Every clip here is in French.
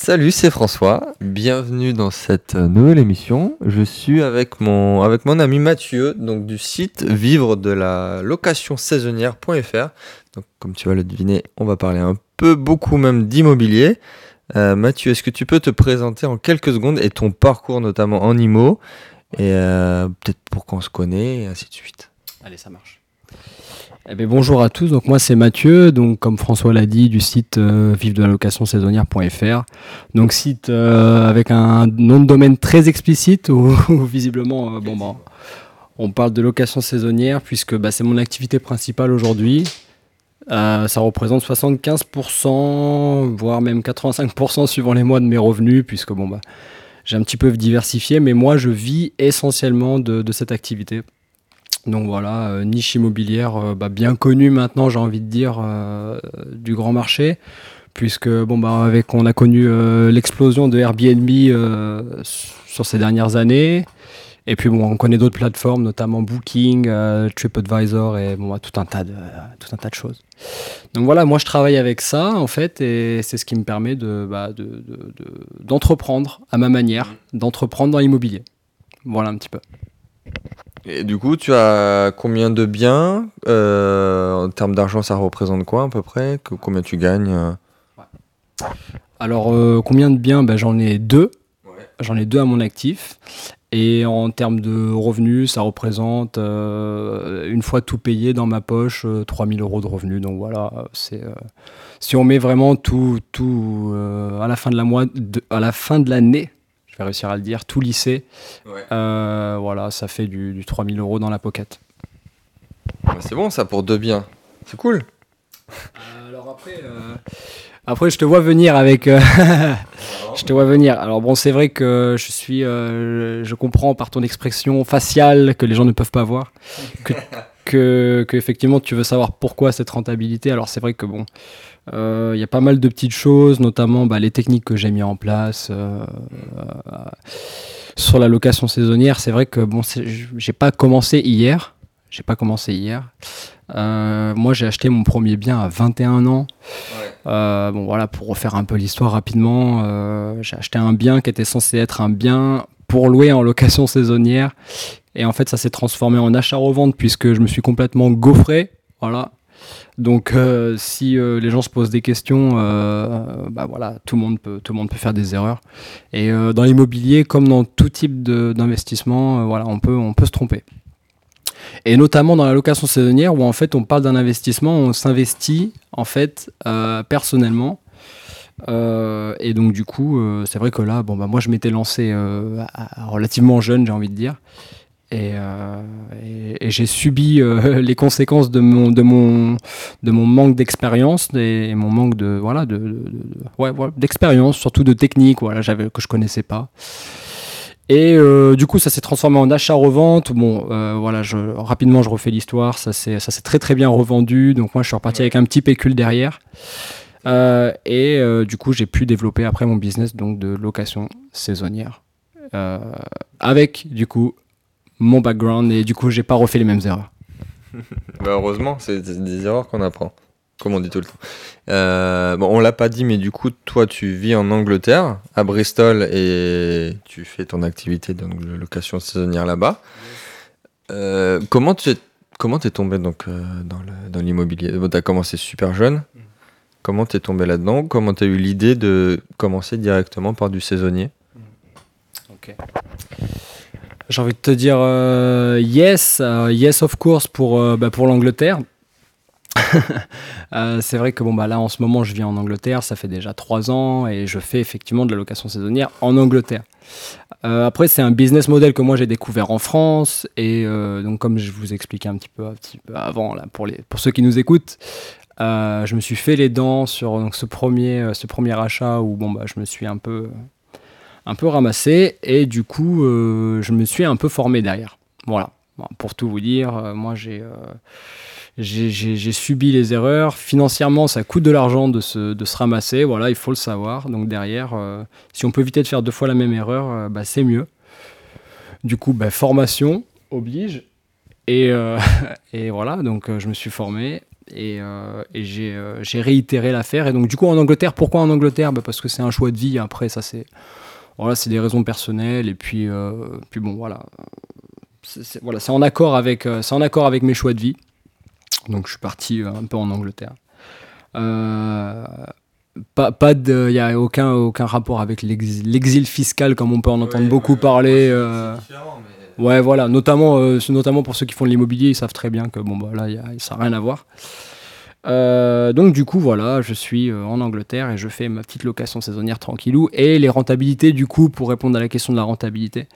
Salut, c'est François. Bienvenue dans cette nouvelle émission. Je suis avec mon, ami Mathieu, donc du site vivre de la location saisonnière.fr. Donc, comme tu vas le deviner, on va parler un peu, beaucoup même d'immobilier. Euh, Mathieu, est-ce que tu peux te présenter en quelques secondes et ton parcours notamment en IMO et euh, peut-être pour qu'on se connaît et ainsi de suite. Allez, ça marche. Eh bien, bonjour à tous, donc moi c'est Mathieu, donc comme François l'a dit, du site euh, vive de la location saisonnière.fr. Donc site euh, avec un nom de domaine très explicite où, visiblement euh, bon, bah, on parle de location saisonnière puisque bah, c'est mon activité principale aujourd'hui. ça représente 75%, voire même 85% suivant les mois de mes revenus, puisque bon bah j'ai un petit peu diversifié, mais moi je vis essentiellement de cette activité. Donc voilà, euh, niche immobilière euh, bah, bien connue maintenant, j'ai envie de dire, euh, du grand marché, puisque bon bah avec on a connu l'explosion de Airbnb sur ces dernières années. Et puis on connaît d'autres plateformes, notamment Booking, TripAdvisor et bon, bah, tout un tas de tout un tas de choses. Donc voilà, moi je travaille avec ça en fait, et c'est ce qui me permet de, bah, d'entreprendre à ma manière, d'entreprendre dans l'immobilier. Voilà un petit peu. Et du coup, tu as combien de biens euh, En termes d'argent, ça représente quoi à peu près? Combien tu gagnes euh? Alors, euh, combien de biens? Ben, J'en ai deux. J'en ai deux à mon actif. Et en termes de revenus, ça représente, une fois tout payé dans ma poche, 3000 euros de revenus. Donc voilà, c'est si on met vraiment tout, tout à la fin de la mois, à la fin de l'année, vais réussir à le dire, tout lycée. Euh, voilà, ça fait du, du 3000 euros dans la pocket. c'est bon ça pour deux biens. C'est cool. Euh, alors après, euh, après, je te vois venir avec. je te vois venir. Alors bon, c'est vrai que je suis, je comprends par ton expression faciale que les gens ne peuvent pas voir, que, que, que effectivement tu veux savoir pourquoi cette rentabilité. Alors c'est vrai que bon, il euh, y a pas mal de petites choses, notamment bah, les techniques que j'ai mis en place euh, euh, sur la location saisonnière. C'est vrai que bon, j'ai pas commencé hier. J'ai pas commencé hier. moi, j'ai acheté mon premier bien à 21 ans. bon, voilà, pour refaire un peu l'histoire rapidement, j'ai acheté un bien qui était censé être un bien pour louer en location saisonnière. Et en fait, ça s'est transformé en achat-revente puisque je me suis complètement gaufré. Voilà, donc, euh, si euh, les gens se posent des questions, euh, bah voilà, tout le monde peut, tout le monde peut faire des erreurs. Et dans l'immobilier, comme dans tout type d'investissement, voilà, on peut, on peut se tromper. Et notamment dans la location saisonnière, où en fait, on parle d'un investissement, on s'investit en fait personnellement. et donc du coup, c'est vrai que là, bon bah moi je m'étais lancé relativement jeune, j'ai envie de dire. Euh, et, j'ai subi euh, les conséquences de mon, de mon, de mon manque d'expérience et, mon manque de voilà de, ouais, d'expérience surtout de technique voilà j'avais que je connaissais pas. Et euh, du coup ça s'est transformé en achat revente bon voilà je, rapidement je refais l'histoire. Ça s'est ça s'est très très bien revendu. Donc moi je suis reparti avec un petit pécule derrière. Et du coup j'ai pu développer après mon business donc de location saisonnière. Avec du coup mon background et du coup, j'ai pas refait les mêmes erreurs. bah heureusement, c'est des erreurs qu'on apprend, comme on dit tout le temps. Euh, bon, on l'a pas dit, mais du coup, toi, tu vis en Angleterre, à Bristol, et tu fais ton activité de location saisonnière là-bas. Euh, comment tu es, comment tombé donc euh, dans l'immobilier? Bon, Tu as commencé super jeune. Comment tu es tombé là-dedans? Comment tu as eu l'idée de commencer directement par du saisonnier? Ok. J'ai envie de te dire euh, yes, euh, yes of course pour, euh, bah, pour l'Angleterre. c'est vrai que bon bah là en ce moment je vis en Angleterre, ça fait déjà trois ans et je fais effectivement de la location saisonnière en Angleterre. après c'est un business model que moi j'ai découvert en France et donc comme je vous expliquais un petit peu, un petit peu avant là pour les pour ceux qui nous écoutent, je me suis fait les dents sur donc, ce premier ce premier achat où bon bah je me suis un peu un peu ramassé et du coup, euh, je me suis un peu formé derrière. Voilà. pour tout vous dire, euh, moi euh, j'ai j'ai subi les erreurs. Financièrement, ça coûte de l'argent de se, de se, ramasser. Voilà, il faut le savoir. Donc derrière, si on peut éviter de faire deux fois la même erreur, bah, c'est mieux. Du coup, bah, formation oblige. Et, et voilà, donc je me suis formé. et, euh, euh, j'ai réitéré l'affaire. Et donc, du coup, en Angleterre, pourquoi en Angleterre? Bah, Parce que c'est un choix de vie. Après, ça, c'est voilà, c'est des raisons personnelles. Et puis, euh, puis bon, voilà. C'est voilà, en, accord avec, euh, c'est en accord avec mes choix de vie. Donc, je suis parti euh, un peu en Angleterre. Euh, pas, pas de, il n'y a aucun, aucun rapport avec l'exil fiscal comme on peut en entendre beaucoup parler. euh, Ouais, voilà, notamment, euh, notamment pour ceux qui font de l'immobilier, ils savent très bien que bon, bah, là, y a- ça n'a rien à voir. Euh, donc, du coup, voilà, je suis euh, en Angleterre et je fais ma petite location saisonnière tranquillou. Et les rentabilités, du coup, pour répondre à la question de la rentabilité,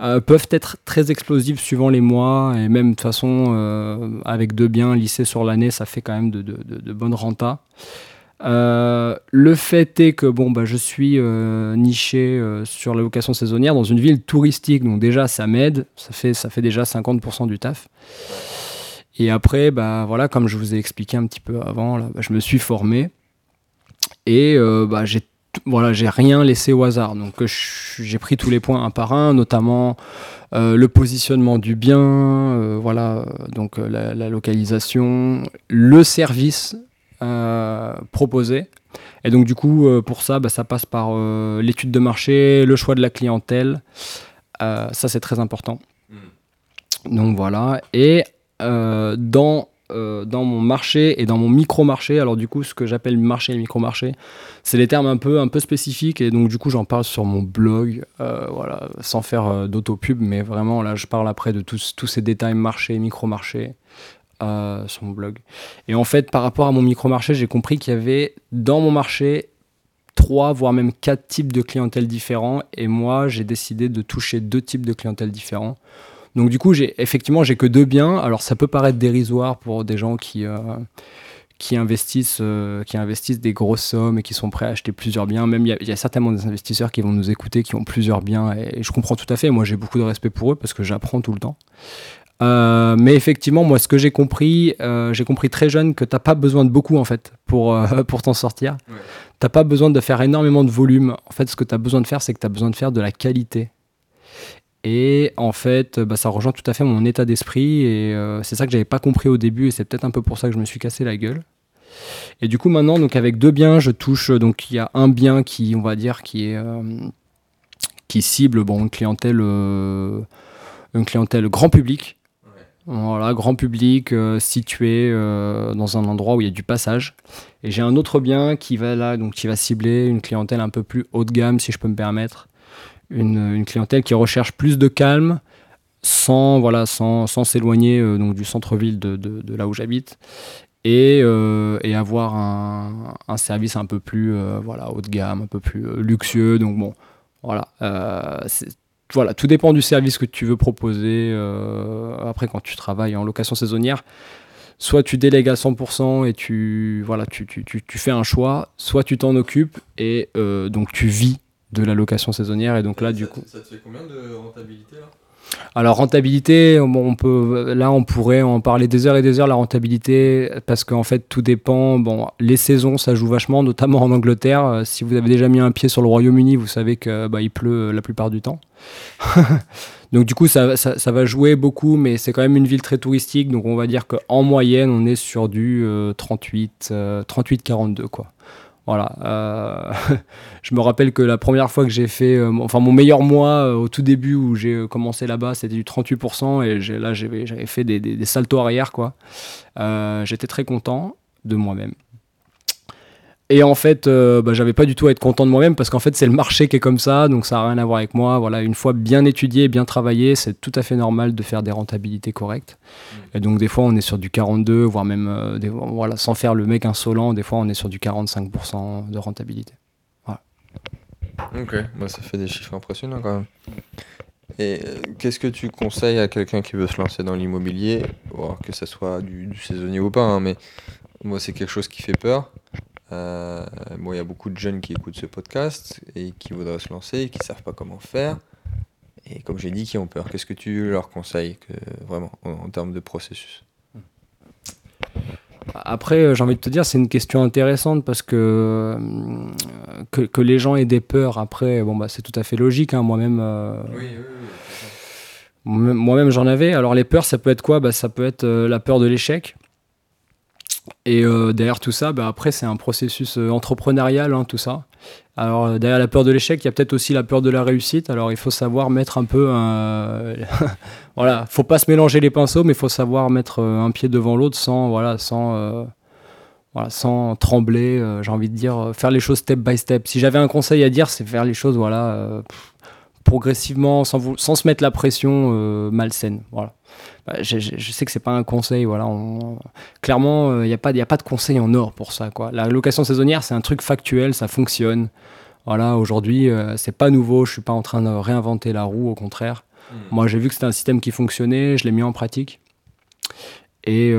euh, peuvent être très explosives suivant les mois. Et même, de toute façon, avec deux biens lissés sur l'année, ça fait quand même de, bonnes rentas. Le fait est que bon, bah, je suis niché sur la location saisonnière dans une ville touristique, donc déjà ça m'aide, ça fait, ça fait déjà 50% du taf. Et après, bah, voilà, comme je vous ai expliqué un petit peu avant, là, bah, je me suis formé et euh, bah, j'ai voilà, j'ai rien laissé au hasard. Donc euh, j'ai pris tous les points un par un, notamment euh, le positionnement du bien, euh, voilà, donc la, la localisation, le service proposé. Et donc du coup, pour ça, bah, ça passe par l'étude de marché, le choix de la clientèle. Ça, c'est très important. Donc voilà. Et dans, euh, dans mon marché et dans mon micro-marché, alors du coup, ce que j'appelle marché et micro-marché, c'est des termes un peu, spécifiques. Et donc du coup, j'en parle sur mon blog, euh, voilà, sans faire euh, d'autopub, mais vraiment, là, je parle après de tous, ces détails marché, micro-marché. euh, sur mon blog. Et en fait, par rapport à mon micro-marché, j'ai compris qu'il y avait dans mon marché trois, voire même quatre types de clientèle différents. Et moi, j'ai décidé de toucher deux types de clientèle différents. Donc du coup, j'ai effectivement, j'ai que deux biens. Alors ça peut paraître dérisoire pour des gens qui euh, qui investissent euh, qui investissent des grosses sommes et qui sont prêts à acheter plusieurs biens. Même il y, a- il y a certainement des investisseurs qui vont nous écouter qui ont plusieurs biens et, et je comprends tout à fait. Moi, j'ai beaucoup de respect pour eux parce que j'apprends tout le temps. Euh, mais effectivement, moi, ce que j'ai compris, euh, j'ai compris très jeune que t'as pas besoin de beaucoup en fait pour euh, pour t'en sortir. Ouais. T'as pas besoin de faire énormément de volume. En fait, ce que tu as besoin de faire, c'est que tu as besoin de faire de la qualité. Et en fait, bah, ça rejoint tout à fait mon état d'esprit. Et euh, c'est ça que j'avais pas compris au début. Et c'est peut-être un peu pour ça que je me suis cassé la gueule. Et du coup, maintenant, donc avec deux biens, je touche. Donc, il y a un bien qui, on va dire, qui est euh, qui cible bon une clientèle, euh, une clientèle grand public. Voilà, grand public euh, situé euh, dans un endroit où il y a du passage. Et j'ai un autre bien qui va là, donc qui va cibler une clientèle un peu plus haut de gamme, si je peux me permettre. Une, une clientèle qui recherche plus de calme, sans voilà, sans, s'éloigner euh, donc du centre-ville de, de- là où j'habite, et, euh, et avoir un, un service un peu plus euh, voilà, haut de gamme, un peu plus luxueux. Donc bon, voilà. voilà, tout dépend du service que tu veux proposer. après, quand tu travailles en location saisonnière, soit tu délègues à 100% et tu, voilà, tu, tu, tu, tu fais un choix, soit tu t'en occupes et donc tu vis de la location saisonnière. Et donc là, du coup. Ça te fait combien de rentabilité là? Alors rentabilité, bon, on peut, là on pourrait en parler des heures et des heures la rentabilité parce qu'en fait tout dépend. Bon, les saisons ça joue vachement, notamment en Angleterre. Euh, Si vous avez déjà mis un pied sur le Royaume-Uni, vous savez que bah, il pleut euh, la plupart du temps. donc du coup ça, ça, ça va jouer beaucoup, mais c'est quand même une ville très touristique. Donc on va dire qu'en moyenne on est sur du euh, 38, euh, 38-42 quoi. Voilà. euh, je me rappelle que la première fois que j'ai fait, euh, enfin mon meilleur mois euh, au tout début où j'ai commencé là-bas, c'était du 38% et là j'avais fait des, des, arrière quoi. J'étais très content de moi-même. Et en fait, euh, bah, j'avais pas du tout à être content de moi-même parce qu'en fait c'est le marché qui est comme ça, donc ça a rien à voir avec moi. Voilà, une fois bien étudié, bien travaillé, c'est tout à fait normal de faire des rentabilités correctes. Et donc des fois on est sur du 42, voire même euh, des- voilà, sans faire le mec insolent, des fois on est sur du 45% de rentabilité. Ok, bah, ça fait des chiffres impressionnants quand même. Et euh, qu'est-ce que tu conseilles à quelqu'un qui veut se lancer dans l'immobilier, que ce soit du, du saisonnier ou pas, hein, mais moi c'est quelque chose qui fait peur. Euh, bon, il y a beaucoup de jeunes qui écoutent ce podcast et qui voudraient se lancer et qui savent pas comment faire. Et comme j'ai dit, qui ont peur. Qu'est-ce que tu leur conseilles que, vraiment en, en termes de processus? Après, euh, j'ai envie de te dire, c'est une question intéressante parce que, euh, que que les gens aient des peurs. Après, bon bah c'est tout à fait logique. hein. Moi-même, euh, Oui, oui, moi-même moi-même, j'en avais. Alors les peurs, ça peut être quoi? Bah, ça peut être euh, la peur de l'échec. Et derrière tout ça, bah, après, c'est un processus entrepreneurial, hein, tout ça. Alors, derrière la peur de l'échec, il y a peut-être aussi la peur de la réussite. Alors, il faut savoir mettre un peu un. voilà, faut pas se mélanger les pinceaux, mais il faut savoir mettre un pied devant l'autre sans, voilà, sans, voilà, sans trembler. J'ai envie de dire, faire les choses step by step. Si j'avais un conseil à dire, c'est faire les choses, voilà progressivement, sans, vous, sans se mettre la pression euh, malsaine. Voilà. Bah, je, sais que c'est pas un conseil, voilà. clairement, il euh, n'y a, pas, a pas de conseil en or pour ça. Quoi. La location saisonnière, c'est un truc factuel, ça fonctionne. Voilà, aujourd'hui, euh, c'est pas nouveau, je suis pas en train de réinventer la roue, au contraire. Hmm. Moi, j'ai vu que c'était un système qui fonctionnait, je l'ai mis en pratique. Et,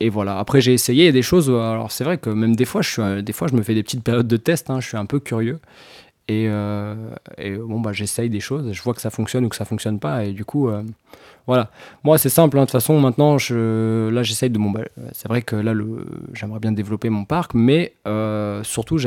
et voilà. Après, j'ai essayé des choses. Alors, c'est vrai que même des fois, je suis, des fois, je me fais des petites périodes de test. Hein, je suis un peu curieux. Et, euh, bon, bah, j'essaye des choses, je vois que ça fonctionne ou que ça fonctionne pas, et du coup, euh, voilà. Moi, c'est simple, hein, de toute façon, maintenant, je, là, j'essaye de. Bon, bah, c'est vrai que là, j'aimerais bien développer mon parc, mais euh, surtout.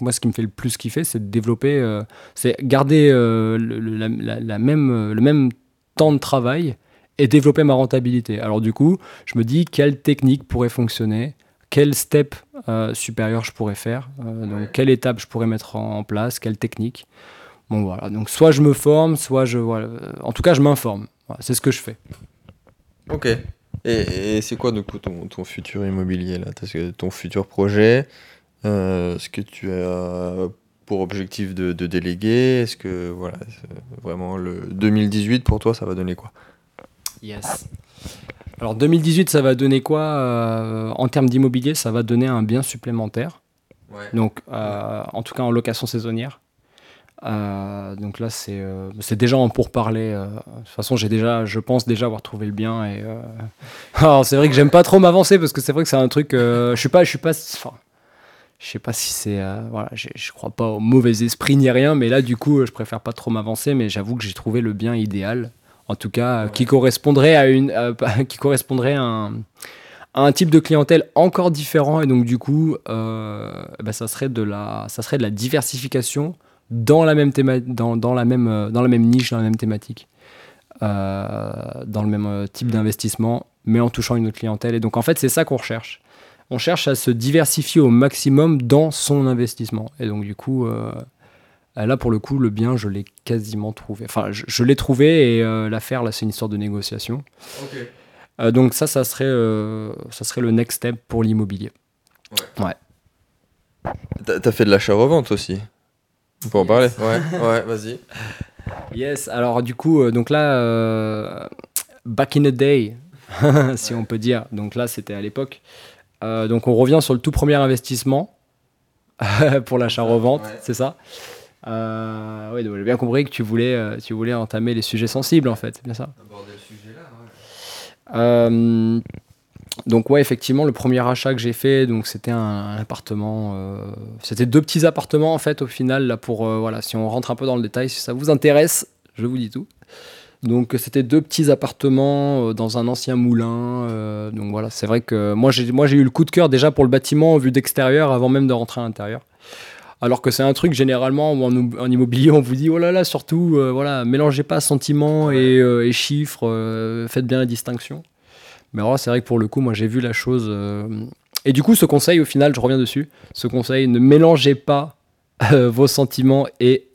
Moi, ce qui me fait le plus kiffer, c'est de développer, c'est garder la, même, le même temps de travail et développer ma rentabilité. Alors, du coup, je me dis quelle technique pourrait fonctionner quel step euh, supérieur je pourrais faire, euh, donc quelle étape je pourrais mettre en, place, quelle technique. Bon voilà, donc soit je me forme, soit je voilà, euh, en tout cas je m'informe. c'est ce que je fais. Ok. Et, c'est quoi du coup ton, ton, futur immobilier là? Que Ton futur projet Est-ce que tu as pour objectif de, de déléguer Est-ce que voilà, vraiment le 2018 pour toi ça va donner quoi? Yes. Alors 2018, ça va donner quoi euh, en termes d'immobilier? Ça va donner un bien supplémentaire. Donc, euh, en tout cas en location saisonnière. Euh, donc là, c'est déjà en pourparler. de toute façon, j'ai déjà, je pense déjà avoir trouvé le bien. Et alors c'est vrai que j'aime pas trop m'avancer parce que c'est vrai que c'est un truc. je suis pas, je suis pas. Enfin, je sais pas si c'est voilà, je crois pas au mauvais esprit ni rien, mais là du coup, je préfère pas trop m'avancer. Mais j'avoue que j'ai trouvé le bien idéal en tout cas, qui correspondrait à une, qui correspondrait à un, type de clientèle encore différent. Et donc, du coup, euh, bah, ça, serait de la, ça serait de la diversification dans la même, dans, dans, la même, dans la même niche, dans la même thématique, euh, dans le même euh, type mm. d'investissement, mais en touchant une autre clientèle. Et donc, en fait, c'est ça qu'on recherche. On cherche à se diversifier au maximum dans son investissement. Et donc, du coup, euh, là, pour le coup, le bien, je l'ai quasiment trouvé. Enfin, je, l'ai trouvé et euh, l'affaire, là, c'est une histoire de négociation. Euh, donc ça, ça serait, ça serait le next step pour l'immobilier. Ouais. ouais. T'as fait de l'achat-revente aussi On peut en parler Ouais, ouais vas-y. Yes, alors du coup, donc là, back in the day, si on peut dire. Donc là, c'était à l'époque. donc on revient sur le tout premier investissement pour l'achat-revente, c'est ça? Euh, oui, j'ai bien compris que tu voulais, euh, tu voulais entamer les sujets sensibles, en fait, c'est bien ça Aborder le sujet là, euh, donc ouais, effectivement, le premier achat que j'ai fait, donc c'était un, appartement, euh, c'était deux petits appartements en fait au final là pour voilà, si on rentre un peu dans le détail, si ça vous intéresse, je vous dis tout. Donc c'était deux petits appartements dans un ancien moulin. donc voilà, c'est vrai que moi j'ai moi j'ai eu le coup de cœur déjà pour le bâtiment vu d'extérieur avant même de rentrer à l'intérieur. Alors que c'est un truc généralement en, immobilier, on vous dit oh là là, surtout, euh, voilà, mélangez pas sentiments et, euh, chiffres, euh, faites bien la distinction. Mais alors c'est vrai que pour le coup, moi j'ai vu la chose. Et du coup, ce conseil, au final, je reviens dessus. Ce conseil, ne mélangez pas vos sentiments et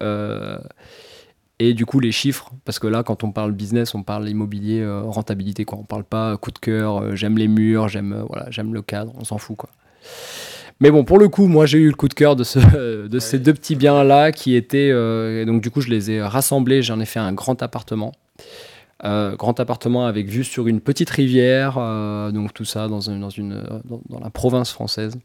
et du coup les chiffres parce que là quand on parle business on parle immobilier rentabilité quoi on parle pas coup de cœur j'aime les murs j'aime voilà j'aime le cadre on s'en fout quoi mais bon, pour le coup, moi j'ai eu le coup de cœur de, ce, de ces deux petits biens-là qui étaient. Euh, donc du coup, je les ai rassemblés, j'en ai fait un grand appartement. Euh, grand appartement avec vue sur une petite rivière, euh, donc tout ça dans, dans, une, dans, la province française.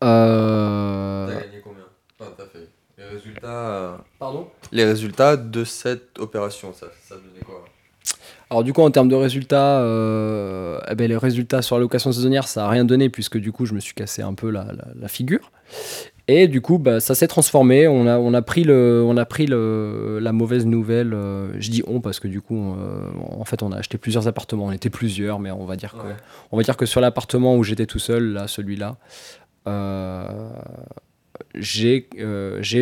T'as gagné combien? Fait les résultats. Pardon? Les résultats de cette opération, ça, ça donnait quoi? Alors du coup, en termes de résultats, euh, eh ben, les résultats sur la location saisonnière, ça n'a rien donné puisque du coup, je me suis cassé un peu la, figure. Et du coup, bah, ça s'est transformé. On a, on a pris, le, on a pris le, la mauvaise nouvelle. Euh, je dis on parce que du coup, euh, en fait, on a acheté plusieurs appartements. On était plusieurs, mais on va dire que, on va dire que sur l'appartement où j'étais tout seul, là, celui-là, euh, j'ai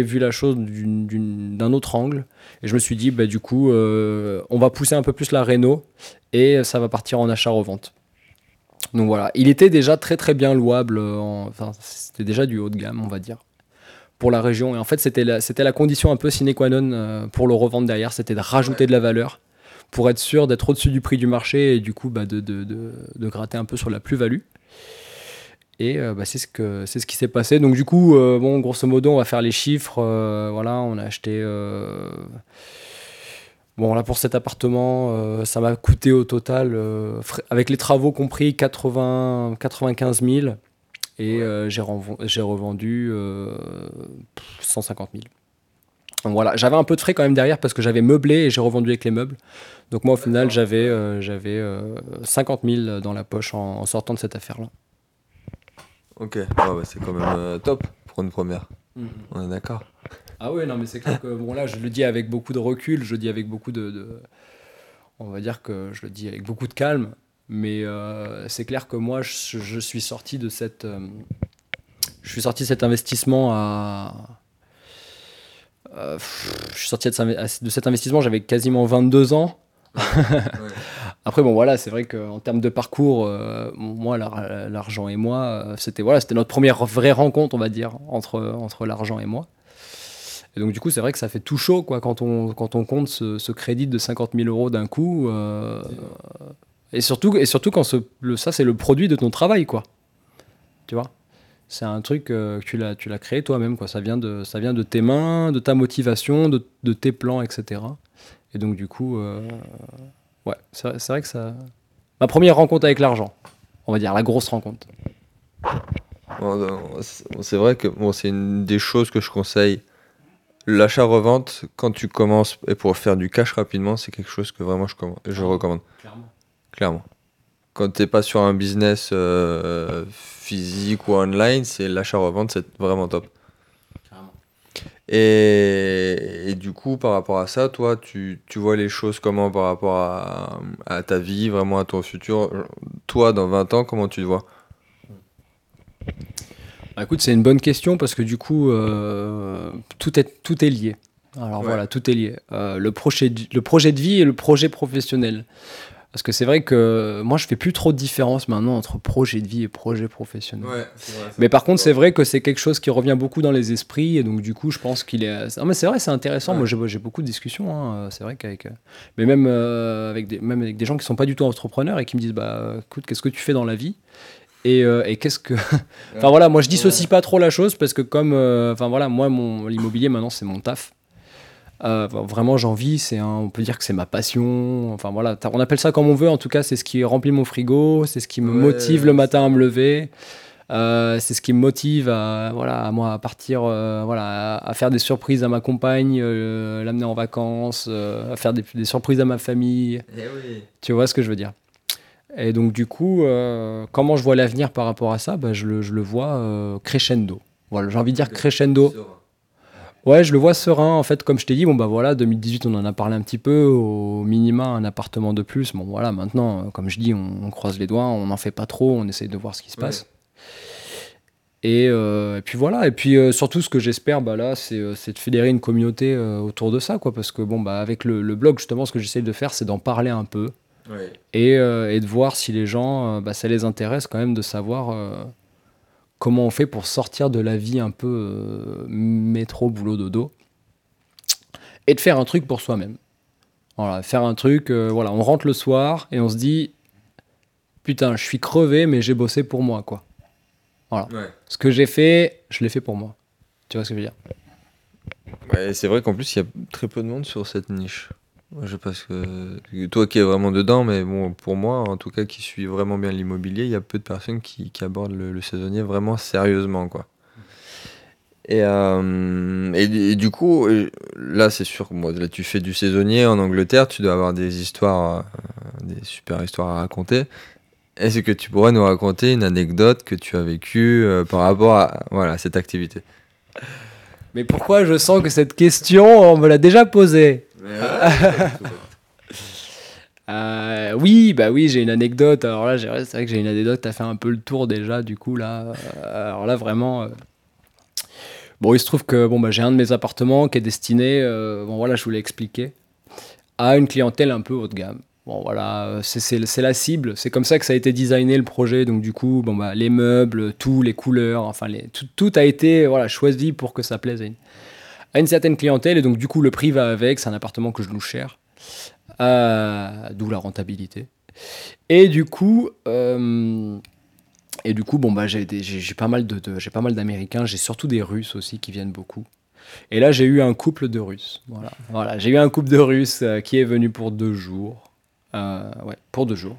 vu la chose d'un autre angle et je me suis dit bah, du coup euh, on va pousser un peu plus la réno et ça va partir en achat-revente. Donc voilà, il était déjà très très bien louable, en- enfin c'était déjà du haut de gamme on va dire, pour la région. Et en fait c'était la, c'était la condition un peu sine qua non euh, pour le revendre derrière, c'était de rajouter de la valeur pour être sûr d'être au-dessus du prix du marché et du coup bah, de, de, de- de gratter un peu sur la plus-value. Et euh, bah, c'est ce, que, c'est ce qui s'est passé. Donc du coup, euh, bon, grosso modo, on va faire les chiffres. euh, voilà, on a acheté... Bon, là, pour cet appartement, ça m'a coûté au total, avec les travaux compris, 80, 95 000. Et j'ai revendu euh, 150 000. Donc voilà, j'avais un peu de frais quand même derrière parce que j'avais meublé et j'ai revendu avec les meubles. Donc moi, au final, j'avais euh, j'avais euh, 50 000 dans la poche en, en sortant de cette affaire-là. Ok, ouais, bah, c'est quand même euh, top pour une première. On est d'accord. Ah oui, non, mais c'est clair que bon là, je le dis avec beaucoup de recul, je le dis avec beaucoup de, de- on va dire que je le dis avec beaucoup de calme, mais euh, c'est clair que moi, je, je suis sorti de cette, euh, je suis sorti de cet investissement à, euh, pff, je suis sorti de cet- de cet investissement, j'avais quasiment 22 ans. Après, bon, voilà, c'est vrai qu'en termes de parcours, euh, moi, l'ar- l'argent et moi, euh, c'était voilà, c'était notre première vraie rencontre, on va dire, entre, entre l'argent et moi. Et donc, du coup, c'est vrai que ça fait tout chaud, quoi, quand on, quand on compte ce, crédit de 50 000 euros d'un coup. euh, et, surtout, et surtout quand ça, c'est le produit de ton travail, quoi. Tu vois? C'est un truc que tu l'as, créé toi-même, quoi. Ça vient, de, ça vient de tes mains, de ta motivation, de, de tes plans, etc. Et donc, du coup, ouais, c'est vrai, c'est vrai que ça. Ma première rencontre avec l'argent, on va dire, la grosse rencontre. Euh, c'est- vrai que bon, c'est une des choses que je conseille. L'achat-revente, quand tu commences et pour faire du cash rapidement, c'est quelque chose que vraiment je, commande- je recommande, Clairement. clairement. Quand tu n'es pas sur un business euh, physique ou online, c'est l'achat-revente, c'est vraiment top. Et, et du coup, par rapport à ça, toi, tu, tu vois les choses comment par rapport à, à ta vie, vraiment à ton futur? Toi, dans 20 ans, comment tu te vois? Bah, écoute, c'est une bonne question parce que du coup, euh, tout, est, tout est lié. Alors Ouais. voilà, tout est lié. Euh, le, projet, le projet de vie et le projet professionnel. Parce que c'est vrai que moi, je fais plus trop de différence maintenant entre projet de vie et projet professionnel. Mais par contre, c'est vrai que c'est quelque chose qui revient beaucoup dans les esprits, et donc du coup, je pense qu'il est. Non, mais c'est vrai, c'est intéressant. Ouais. Moi, j'ai beaucoup de discussions. hein, C'est vrai qu'avec, euh, mais même euh, avec des, même avec des gens qui sont pas du tout entrepreneurs et qui me disent, bah, écoute, qu'est-ce que tu fais dans la vie? Et, euh, et qu'est-ce que. enfin voilà, moi, je dissocie pas trop la chose parce que comme, euh, enfin voilà, moi, mon l'immobilier maintenant, c'est mon taf. Euh, vraiment, j'en vis. C'est un- on peut dire que c'est ma passion. Enfin voilà, on appelle ça comme on veut. En tout cas, c'est ce qui remplit mon frigo, c'est ce qui me Ouais, motive le matin à me lever. Euh, c'est ce qui me motive à, voilà, à moi à partir, euh, voilà, à, à faire des surprises à ma compagne, euh, l'amener en vacances, à faire des, des surprises à ma famille. Tu vois ce que je veux dire? Et donc du coup, comment je vois l'avenir par rapport à ça? Bah, je, le, je le vois crescendo. Voilà, j'ai envie de dire crescendo. Ouais, je le vois serein. En fait, comme je t'ai dit, bon bah voilà, 2018, on en a parlé un petit peu. Au minima, un appartement de plus. Bon voilà, maintenant, euh, comme je dis, on, on croise les doigts, on n'en fait pas trop, on essaye de voir ce qui se Ouais. passe. Et, euh, et puis voilà. Et puis euh, surtout, ce que j'espère, bah là, c'est de fédérer une communauté euh, autour de ça, quoi. Parce que bon, bah avec le, le blog, justement, ce que j'essaye de faire, c'est d'en parler un peu et, et de voir si les gens, bah, ça les intéresse quand même de savoir comment on fait pour sortir de la vie un peu euh, métro, boulot, dodo, et de faire un truc pour soi-même. Voilà, faire un truc, euh, voilà, on rentre le soir et on se dit, putain, je suis crevé, mais j'ai bossé pour moi, quoi. Ce que j'ai fait, je l'ai fait pour moi. Tu vois ce que je veux dire? Ouais, c'est vrai qu'en plus, il y a très peu de monde sur cette niche. Je pense que toi qui es vraiment dedans, mais bon, pour moi, en tout cas, qui suis vraiment bien l'immobilier, il y a peu de personnes qui, abordent le, saisonnier vraiment sérieusement, quoi. Et, euh, et, du- coup, euh, là, c'est sûr que moi, tu fais du saisonnier en Angleterre, tu dois avoir des histoires, euh, des super histoires à raconter. Est-ce que tu pourrais nous raconter une anecdote que tu as vécue par rapport à voilà, cette activité? Mais pourquoi je sens que cette question, on me l'a déjà posée Euh, oui, bah oui, j'ai une anecdote. Alors là, c'est vrai que j'ai une anecdote. T'as fait un peu le tour déjà, du coup là. Euh, alors là, vraiment. euh, Bon, il se trouve que bon, bah, j'ai un de mes appartements qui est destiné, bon voilà, je vous l'ai expliqué, à une clientèle un peu haut de gamme. Bon voilà, c'est la cible, c'est comme ça que ça a été designé le projet, donc du coup, bon bah les meubles, tout, les couleurs, enfin les, tout, tout, a été voilà choisi pour que ça plaise à une, à une, certaine clientèle, et donc du coup le prix va avec, c'est un appartement que je loue cher, euh, d'où la rentabilité. Et du coup, euh, bon bah j'ai pas mal de, j'ai pas mal d'Américains, j'ai surtout des Russes aussi qui viennent beaucoup. Et là, j'ai eu un couple de Russes. Voilà, voilà j'ai eu un couple de Russes euh, qui est venu pour deux jours. Ouais, pour deux jours.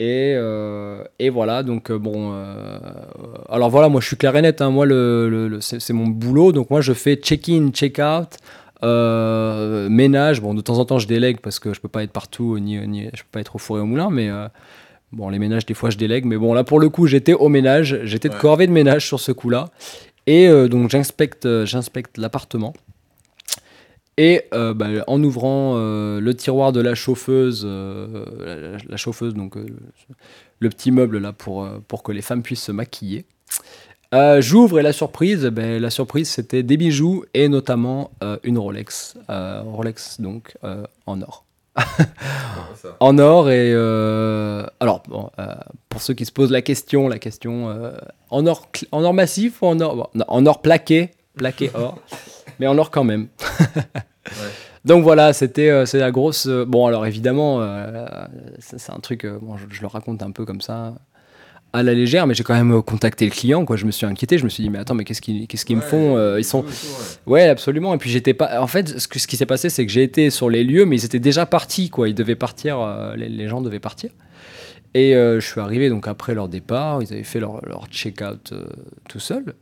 Et, euh, et voilà, donc euh, bon. alors voilà, moi je suis clair et net, hein, moi le, le, c'est mon boulot, donc moi je fais check-in, check-out, ménage. Bon, de temps en temps je délègue parce que je peux pas être partout, ni, ni je peux pas être au four et au moulin, mais bon, les ménages, des fois je délègue, mais bon, là pour le coup j'étais au ménage, j'étais de corvée de ménage sur ce coup-là. Et donc j'inspecte, j'inspecte l'appartement. Et euh, bah, en ouvrant euh, le tiroir de la chauffeuse, euh, la, chauffeuse, donc le petit meuble là pour, pour que les femmes puissent se maquiller, j'ouvre et la surprise, ben, la surprise c'était des bijoux et notamment une Rolex, Rolex donc en or. en or et alors bon, pour ceux qui se posent la question, la question en or en or massif ou en or en or plaqué, plaqué or mais en or quand même. Donc voilà, c'était euh, c'est la grosse. Euh, bon, alors évidemment, euh, c'est un truc, bon, je, le raconte un peu comme ça, à la légère, mais j'ai quand même contacté le client, quoi. Je me suis inquiété, je me suis dit, mais attends, mais qu'est-ce qu'ils qu'est-ce qu'ils me font Ils sont. ouais. absolument. Et puis j'étais pas. En fait, ce, ce qui s'est passé, c'est que j'ai été sur les lieux, mais ils étaient déjà partis, quoi. Ils devaient partir, les, gens devaient partir. Et je suis arrivé donc après leur départ, ils avaient fait leur, leur check-out tout seuls.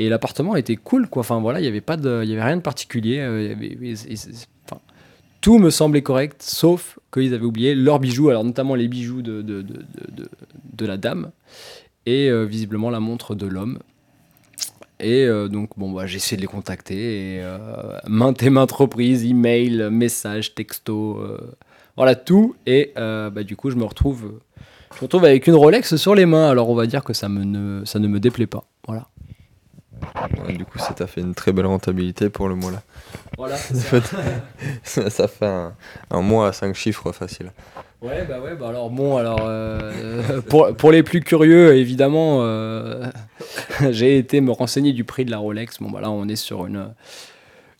Et l'appartement était cool, quoi. Enfin voilà, il n'y avait pas il y avait rien de particulier. Euh, tout me semblait correct, sauf qu'ils avaient oublié leurs bijoux, alors notamment les bijoux de, de, de, de, la dame et euh, visiblement la montre de l'homme. Et euh, donc, bon, bah, j'ai essayé de les contacter. Et, maintes et maintes reprises, email, message, texto, voilà tout. Et bah, du coup, je me retrouve, je me retrouve avec une Rolex sur les mains. Alors, on va dire que ça, me ne, ça ne me déplaît pas. Voilà du coup, ça t'a fait une très belle rentabilité pour le mois là. Voilà, ça. ça fait un, mois à 5 chiffres facile. Ouais, bah ouais, bah alors bon, alors euh, pour, pour, les plus curieux, évidemment, euh, j'ai été me renseigner du prix de la Rolex. Bon, bah là, on est sur une,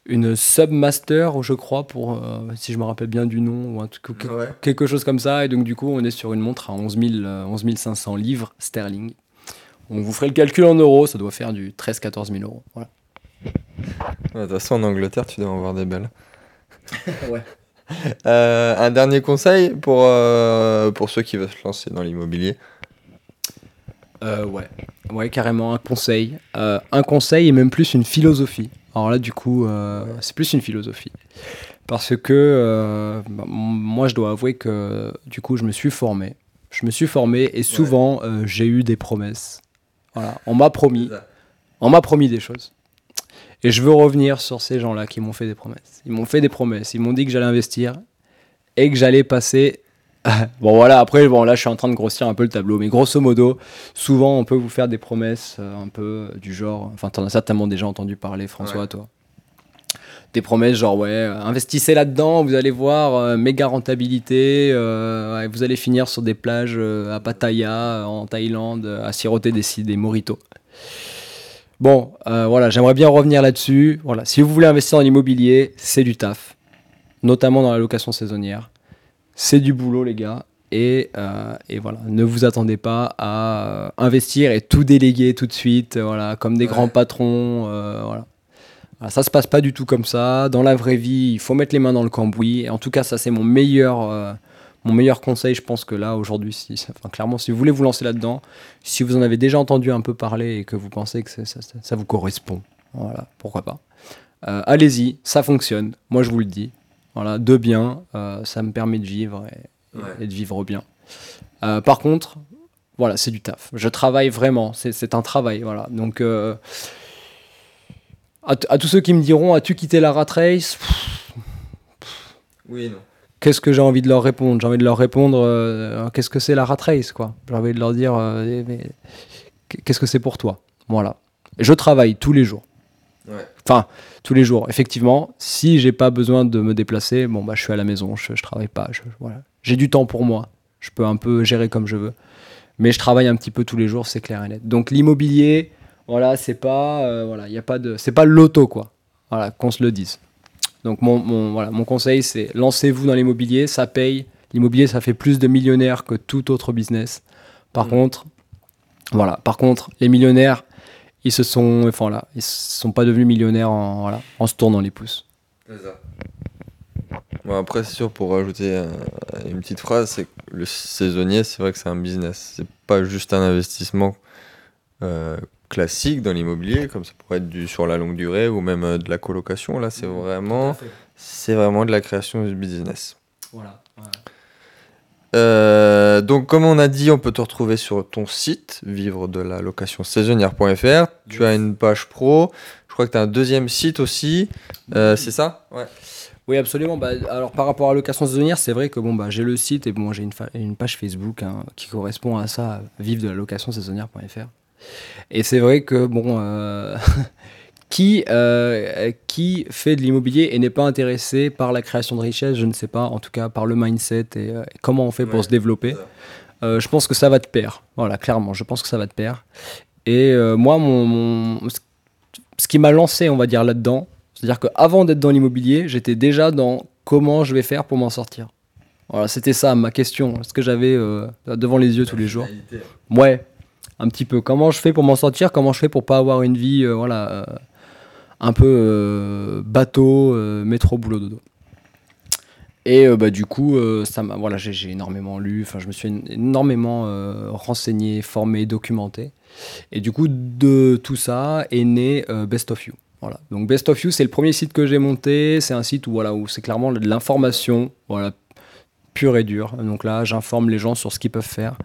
une Submaster, je crois, pour, euh, si je me rappelle bien du nom, ou un truc, quelque chose comme ça. Et donc, du coup, on est sur une montre à 11, 11 500 livres sterling. On vous ferait le calcul en euros, ça doit faire du 13-14 000 euros. Voilà. De toute façon, en Angleterre, tu dois en avoir des belles. ouais. Euh, un dernier conseil pour, euh, pour ceux qui veulent se lancer dans l'immobilier? Euh, Ouais, ouais, carrément un conseil. un conseil et même plus une philosophie. Alors là, du coup, c'est plus une philosophie. Parce que bah, moi, je dois avouer que du coup, je me suis formé. Je me suis formé et souvent, j'ai eu des promesses voilà, on m'a promis, on m'a promis des choses. Et je veux revenir sur ces gens-là qui m'ont fait des promesses. Ils m'ont fait des promesses, ils m'ont dit que j'allais investir et que j'allais passer. bon voilà, après bon là je suis en train de grossir un peu le tableau, mais grosso modo, souvent on peut vous faire des promesses euh, un peu du genre, enfin t'en as certainement déjà entendu parler, François, toi des promesses genre ouais euh, investissez là-dedans vous allez voir euh, méga rentabilité euh, vous allez finir sur des plages à Pattaya en Thaïlande à siroter des, des moritos bon voilà j'aimerais bien revenir là-dessus voilà si vous voulez investir dans l'immobilier c'est du taf notamment dans la location saisonnière c'est du boulot les gars et, et, voilà, ne vous attendez pas à investir et tout déléguer tout de suite, voilà, comme des grands patrons. voilà. Ça ça se passe pas du tout comme ça. Dans la vraie vie, il faut mettre les mains dans le cambouis. Et en tout cas, ça c'est mon meilleur, euh, mon meilleur conseil. Je pense que là aujourd'hui, si, enfin, clairement, si vous voulez vous lancer là-dedans, si vous en avez déjà entendu un peu parler et que vous pensez que ça, ça, vous correspond, voilà, pourquoi pas. Euh, allez-y, ça fonctionne. Moi, je vous le dis. Voilà, de bien, euh, ça me permet de vivre et, de vivre bien. par contre, voilà, c'est du taf. Je travaille vraiment. C'est un travail, voilà. Donc à, tous ceux qui me diront As-tu quitté la rat race? Oui, non. Qu'est-ce que j'ai envie de leur répondre? J'ai envie de leur répondre euh, Qu'est-ce que c'est la rat race quoi? J'ai envie de leur dire euh, Qu'est-ce que c'est pour toi? Voilà. Je travaille tous les jours. Enfin, tous les jours. Effectivement, si j'ai pas besoin de me déplacer, bon bah je suis à la maison, je, je travaille pas. Je, voilà. J'ai du temps pour moi. Je peux un peu gérer comme je veux. Mais je travaille un petit peu tous les jours, c'est clair et net. Donc l'immobilier, voilà, c'est pas, euh, voilà, il y a pas de, c'est pas l'auto quoi. Voilà, qu'on se le dise. Donc mon, mon, voilà, mon conseil, c'est lancez-vous dans l'immobilier, ça paye. L'immobilier, ça fait plus de millionnaires que tout autre business. Par Mhm. contre, voilà. Par contre, les millionnaires, ils se sont, enfin là, ils sont pas devenus millionnaires en, voilà, en se tournant les pouces. Bon, après, c'est sûr, pour rajouter euh, une petite phrase, c'est que le saisonnier, c'est vrai que c'est un business. C'est pas juste un investissement euh, classique dans l'immobilier, comme ça pourrait être du, sur la longue durée ou même euh, de la colocation. Là, c'est vraiment, c'est vraiment de la création du business. Voilà. Euh, donc, comme on a dit, on peut te retrouver sur ton site, vivre de la location saisonnière.fr. Tu as une page pro. Je crois que tu as un deuxième site aussi. Euh, c'est ça? Ouais. Oui, absolument. Bah, alors, par rapport à location saisonnière, c'est vrai que bon, bah, j'ai le site et bon, j'ai une, une page Facebook hein, qui correspond à ça, vive de la location saisonnière.fr. Et c'est vrai que bon, euh, qui, euh, qui fait de l'immobilier et n'est pas intéressé par la création de richesse, je ne sais pas, en tout cas par le mindset et euh, comment on fait pour Ouais, se développer. je pense que ça va te pair. Voilà, clairement, je pense que ça va te pair. Et moi, mon, mon- ce- ce qui m'a lancé, on va dire, là-dedans, c'est-à-dire qu'avant d'être dans l'immobilier, j'étais déjà dans comment je vais faire pour m'en sortir. Voilà, c'était ça ma question, ce que j'avais euh, devant les yeux tous les jours. Ouais, un petit peu. Comment je fais pour m'en sortir? Comment je fais pour pas avoir une vie, euh, voilà, euh, un peu euh, bateau, métro, boulot, dodo? Et bah, du coup, ça m'a, voilà, j'ai, énormément lu. Je me suis én- énormément renseigné, formé, documenté. Et du coup, de tout ça est né Best of You. Voilà. Donc Best of You, c'est le premier site que j'ai monté. C'est un site où voilà où c'est clairement de l'information, voilà, pure et dure. Donc là, j'informe les gens sur ce qu'ils peuvent faire,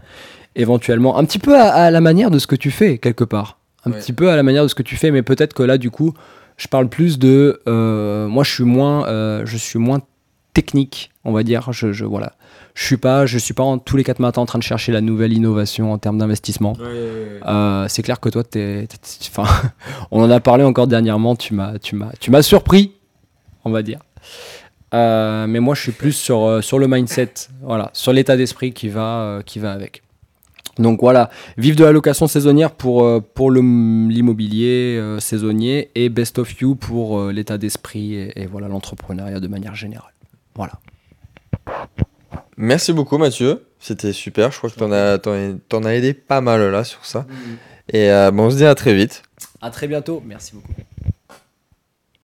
éventuellement, un petit peu à, à la manière de ce que tu fais quelque part, un Ouais. petit peu à la manière de ce que tu fais, mais peut-être que là, du coup, je parle plus de, euh, moi, je suis moins, euh, je suis moins technique, on va dire. Je, je voilà, je suis pas, je suis pas en, tous les quatre matins en train de chercher la nouvelle innovation en termes d'investissement. Euh, c'est clair que toi, t'es, enfin, on en a parlé encore dernièrement. Tu m'as, tu m'as, tu m'as surpris, on va dire. Mais moi, je suis plus sur, sur le mindset, voilà, sur l'état d'esprit qui va, qui va avec. Donc voilà, vive de la location saisonnière pour, euh, pour l'immobilier euh, saisonnier et best of you pour euh, l'état d'esprit et, et voilà l'entrepreneuriat de manière générale. Voilà. Merci beaucoup Mathieu, c'était super, je crois que t'en as, t'en as- as aidé pas mal là sur ça. Et euh, bon, on se dit à très vite. À très bientôt. Merci beaucoup.